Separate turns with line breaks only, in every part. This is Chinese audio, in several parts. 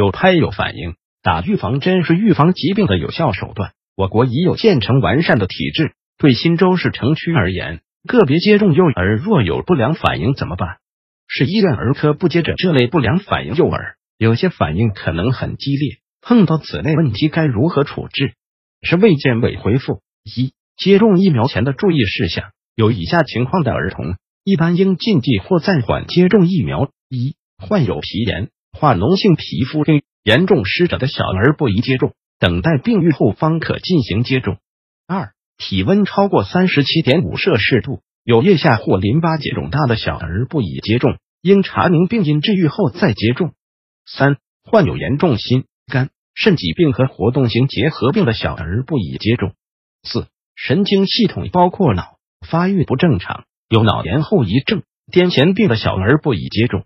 有拍有反应，打预防针是预防疾病的有效手段。我国已有建成完善的体制。对新州市城区而言，个别接种幼儿若有不良反应怎么办？市医院儿科不接诊这类不良反应幼儿。有些反应可能很激烈，碰到此类问题该如何处置？是卫健委回复：一、接种疫苗前的注意事项，有以下情况的儿童，一般应禁忌或暂缓接种疫苗：一、患有皮炎、化脓性皮肤病、严重湿疹的小儿不宜接种，等待病愈后方可进行接种；二、体温超过三十七点五摄氏度、有腋下或淋巴结肿大的小儿不宜接种，应查明病因治愈后再接种。三、患有严重心肝肾疾病和活动型结核病的小儿不宜接种。四、神经系统包括脑发育不正常、有脑炎后遗症、癫痫病的小儿不宜接种。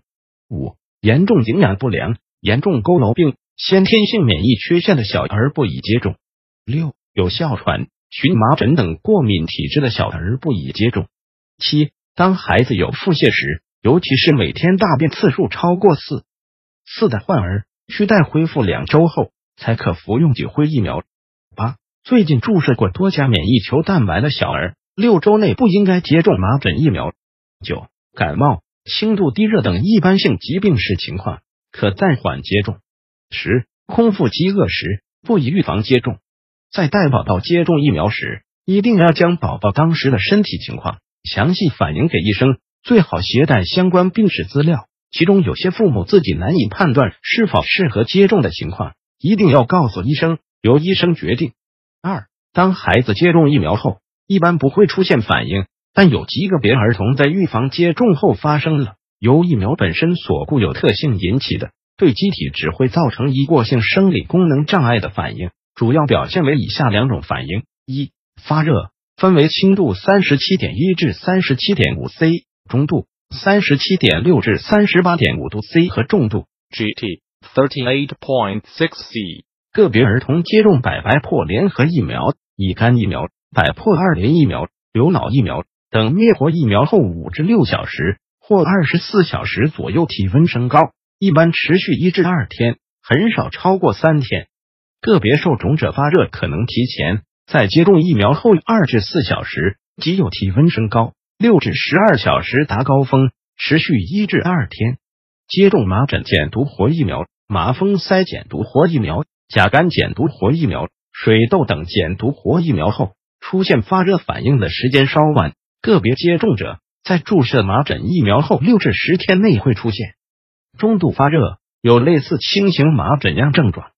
五、严重营养不良、严重佝偻病、先天性免疫缺陷的小儿不宜接种。六、有哮喘、荨麻疹等过敏体质的小儿不宜接种。七、当孩子有腹泻时，尤其是每天大便次数超过四。四的患儿需待恢复两周后才可服用几辉疫苗。八、最近注射过多价免疫球蛋白的小儿，六周内不应该接种麻疹疫苗。九、感冒、轻度低热等一般性疾病时情况可暂缓接种。十、空腹饥饿时不宜预防接种。在带宝宝接种疫苗时，一定要将宝宝当时的身体情况详细反映给医生，最好携带相关病史资料。其中有些父母自己难以判断是否适合接种的情况，一定要告诉医生，由医生决定。二，当孩子接种疫苗后，一般不会出现反应，但有极个别儿童在预防接种后发生了由疫苗本身所固有特性引起的对机体只会造成一过性生理功能障碍的反应，主要表现为以下两种反应：一，发热，分为轻度三十七点一至三十七点五 C，中度。三十七点六至三十八点五度 C 和重度
GT thirty eight point six C。
个别儿童接种百白破联合疫苗、乙肝疫苗、百破二联疫苗、流脑疫苗等灭活疫苗后五至六小时或二十四小时左右体温升高，一般持续一至二天，很少超过三天。个别受种者发热可能提前，在接种疫苗后二至四小时即有体温升高。六至十二小时达高峰，持续一至二天。接种麻疹减毒活疫苗、麻风腮减毒活疫苗、甲肝减毒活疫苗、水痘等减毒活疫苗后，出现发热反应的时间稍晚。个别接种者在注射麻疹疫苗后六至十天内会出现中度发热，有类似轻型麻疹样症状。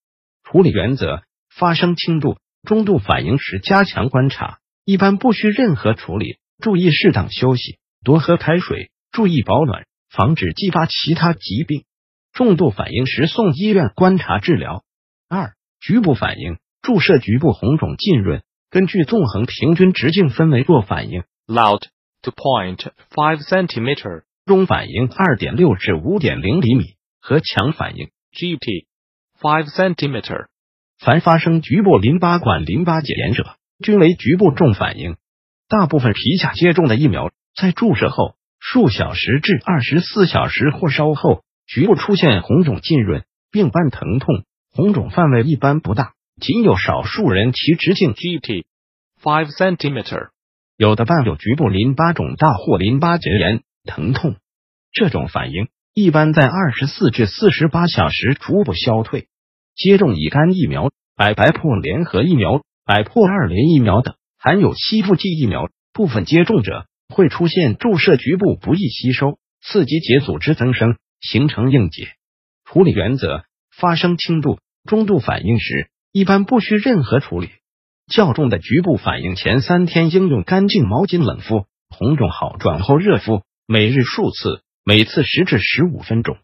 处理原则：发生轻度、中度反应时加强观察，一般不需任何处理。注意适当休息，多喝开水，注意保暖，防止激发其他疾病。重度反应时送医院观察治疗。二、局部反应，注射局部红肿浸润，根据纵横平均直径分为弱反应
（loud to point five centimeter）、
中反应二点六至五点零厘米和强反应
（GT five centimeter）。
凡发生局部淋巴管淋巴结炎者，均为局部重反应。大部分皮下接种的疫苗，在注射后数小时至二十四小时或稍后，局部出现红肿浸润，并伴疼痛，红肿范围一般不大，仅有少数人其直径
GT five centimeter，
有的伴有局部淋巴肿大或淋巴结炎，疼痛。这种反应一般在二十四至四十八小时逐步消退。接种乙肝疫苗、百白破联合疫苗、百破二联疫苗等。含有吸附剂疫苗，部分接种者会出现注射局部不易吸收，刺激结组织增生，形成硬结。处理原则：发生轻度、中度反应时，一般不需任何处理；较重的局部反应前三天应用干净毛巾冷敷，红肿好转后热敷，每日数次，每次十至十五分钟。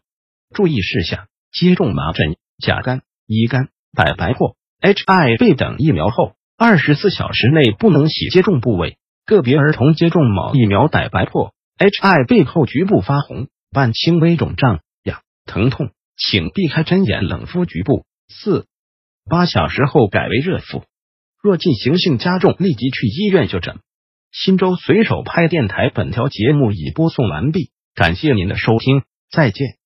注意事项：接种麻疹、甲肝、乙肝、百白破、HIV 等疫苗后，二十四小时内不能洗接种部位。个别儿童接种某疫苗百白破、HIV 后局部发红、伴轻微肿胀、痒、疼痛，请避开针眼冷敷局部。四八小时后改为热敷。若进行性加重，立即去医院就诊。新州随手拍电台本条节目已播送完毕，感谢您的收听，再见。